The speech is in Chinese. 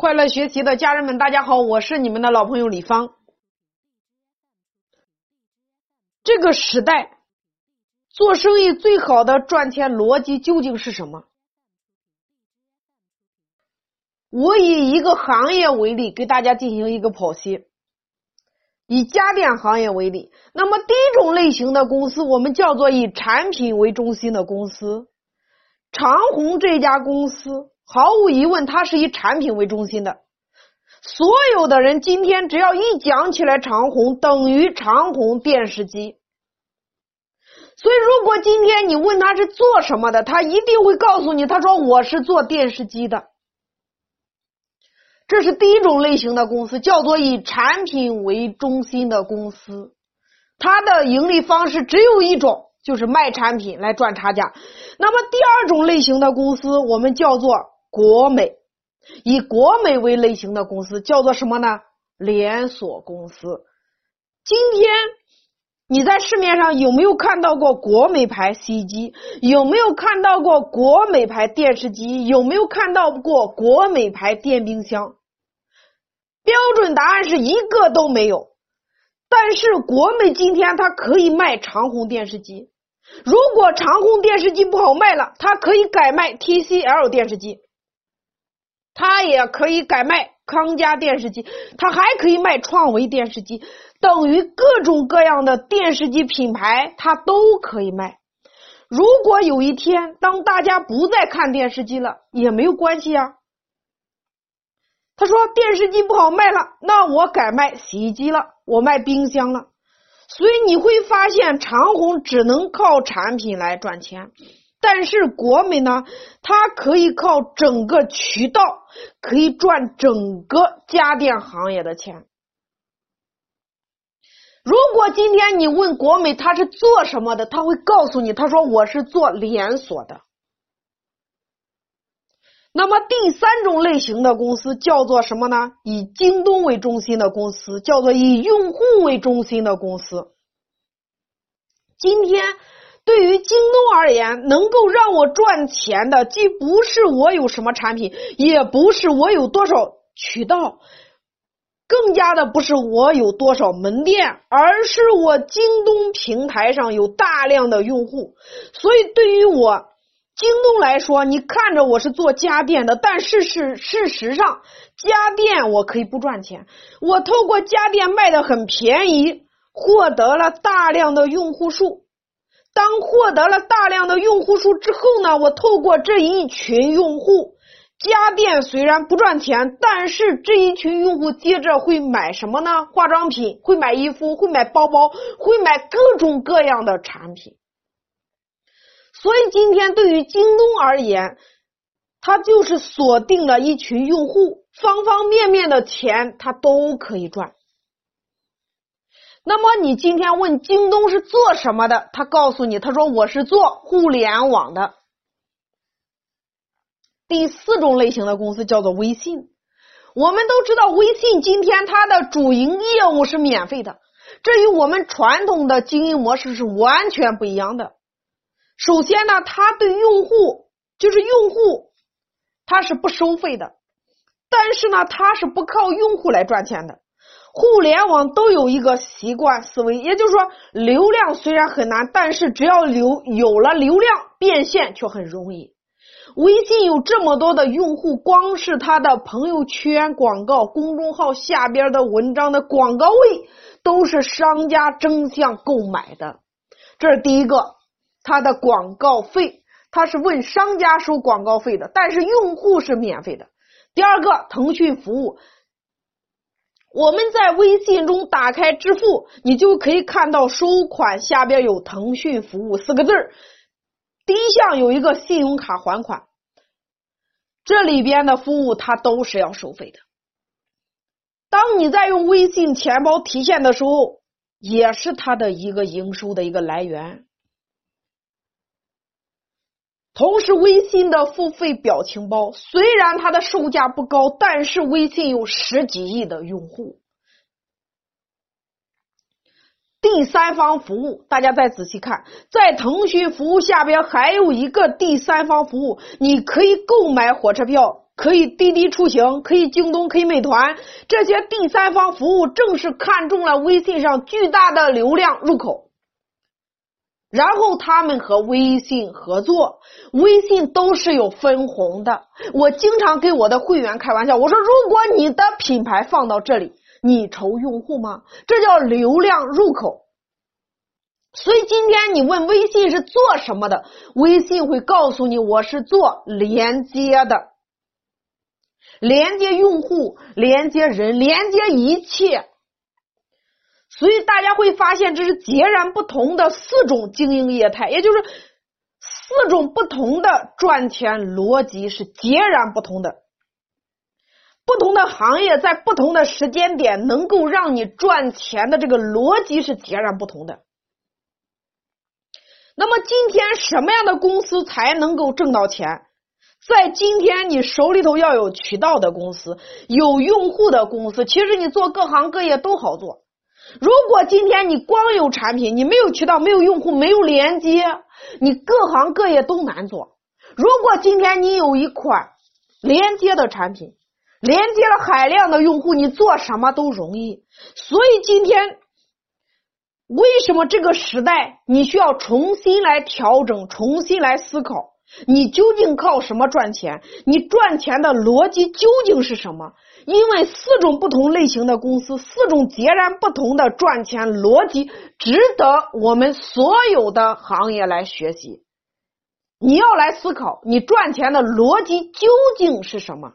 快乐学习的家人们，大家好，我是你们的老朋友李芳。这个时代做生意最好的赚钱逻辑究竟是什么？我以一个行业为例，给大家进行一个剖析。以家电行业为例，那么第一种类型的公司，我们叫做以产品为中心的公司。长虹这家公司。毫无疑问，它是以产品为中心的。所有的人今天只要一讲起来长虹，等于长虹电视机。所以，如果今天你问他是做什么的，他一定会告诉你，他说我是做电视机的。这是第一种类型的公司，叫做以产品为中心的公司。它的盈利方式只有一种，就是卖产品来赚差价。那么，第二种类型的公司，我们叫做。国美以国美为类型的公司叫做什么呢？连锁公司。今天你在市面上有没有看到过国美牌洗衣机？有没有看到过国美牌电视机？有没有看到过国美牌电冰箱？标准答案是一个都没有。但是国美今天它可以卖长虹电视机。如果长虹电视机不好卖了，它可以改卖 TCL 电视机。它也可以改卖康佳电视机，它还可以卖创维电视机，等于各种各样的电视机品牌，它都可以卖。如果有一天当大家不再看电视机了，也没有关系啊。他说电视机不好卖了，那我改卖洗衣机了，我卖冰箱了。所以你会发现，长虹只能靠产品来赚钱。但是国美呢，它可以靠整个渠道，可以赚整个家电行业的钱。如果今天你问国美它是做什么的，他会告诉你，他说我是做连锁的。那么第三种类型的公司叫做什么呢？以京东为中心的公司，叫做以用户为中心的公司。今天。对于京东而言，能够让我赚钱的，既不是我有什么产品，也不是我有多少渠道，更加的不是我有多少门店，而是我京东平台上有大量的用户。所以，对于我京东来说，你看着我是做家电的，但是是事实上，家电我可以不赚钱，我透过家电卖的很便宜，获得了大量的用户数。当获得了大量的用户数之后呢，我透过这一群用户，家电虽然不赚钱，但是这一群用户接着会买什么呢？化妆品，会买衣服，会买包包，会买各种各样的产品。所以今天对于京东而言，它就是锁定了一群用户，方方面面的钱它都可以赚。那么你今天问京东是做什么的？他告诉你，他说我是做互联网的。第四种类型的公司叫做微信。我们都知道，微信今天它的主营业务是免费的，这与我们传统的经营模式是完全不一样的。首先呢，它对用户就是用户，它是不收费的，但是呢，它是不靠用户来赚钱的。互联网都有一个习惯思维，也就是说，流量虽然很难，但是只要流有了流量，变现却很容易。微信有这么多的用户，光是他的朋友圈广告、公众号下边的文章的广告位，都是商家争相购买的。这是第一个，他的广告费，他是问商家收广告费的，但是用户是免费的。第二个，腾讯服务。我们在微信中打开支付，你就可以看到收款下边有腾讯服务四个字儿。第一项有一个信用卡还款，这里边的服务它都是要收费的。当你在用微信钱包提现的时候，也是它的一个营收的一个来源。同时，微信的付费表情包虽然它的售价不高，但是微信有十几亿的用户。第三方服务，大家再仔细看，在腾讯服务下边还有一个第三方服务，你可以购买火车票，可以滴滴出行，可以京东，可以美团，这些第三方服务正是看中了微信上巨大的流量入口。然后他们和微信合作，微信都是有分红的。我经常给我的会员开玩笑，我说如果你的品牌放到这里，你愁用户吗？这叫流量入口。所以今天你问微信是做什么的，微信会告诉你，我是做连接的，连接用户，连接人，连接一切。所以大家会发现，这是截然不同的四种经营业态，也就是四种不同的赚钱逻辑是截然不同的。不同的行业在不同的时间点能够让你赚钱的这个逻辑是截然不同的。那么今天什么样的公司才能够挣到钱？在今天你手里头要有渠道的公司，有用户的公司，其实你做各行各业都好做。如果今天你光有产品，你没有渠道，没有用户，没有连接，你各行各业都难做。如果今天你有一款连接的产品，连接了海量的用户，你做什么都容易。所以今天为什么这个时代你需要重新来调整，重新来思考？你究竟靠什么赚钱？你赚钱的逻辑究竟是什么？因为四种不同类型的公司，四种截然不同的赚钱逻辑，值得我们所有的行业来学习。你要来思考，你赚钱的逻辑究竟是什么？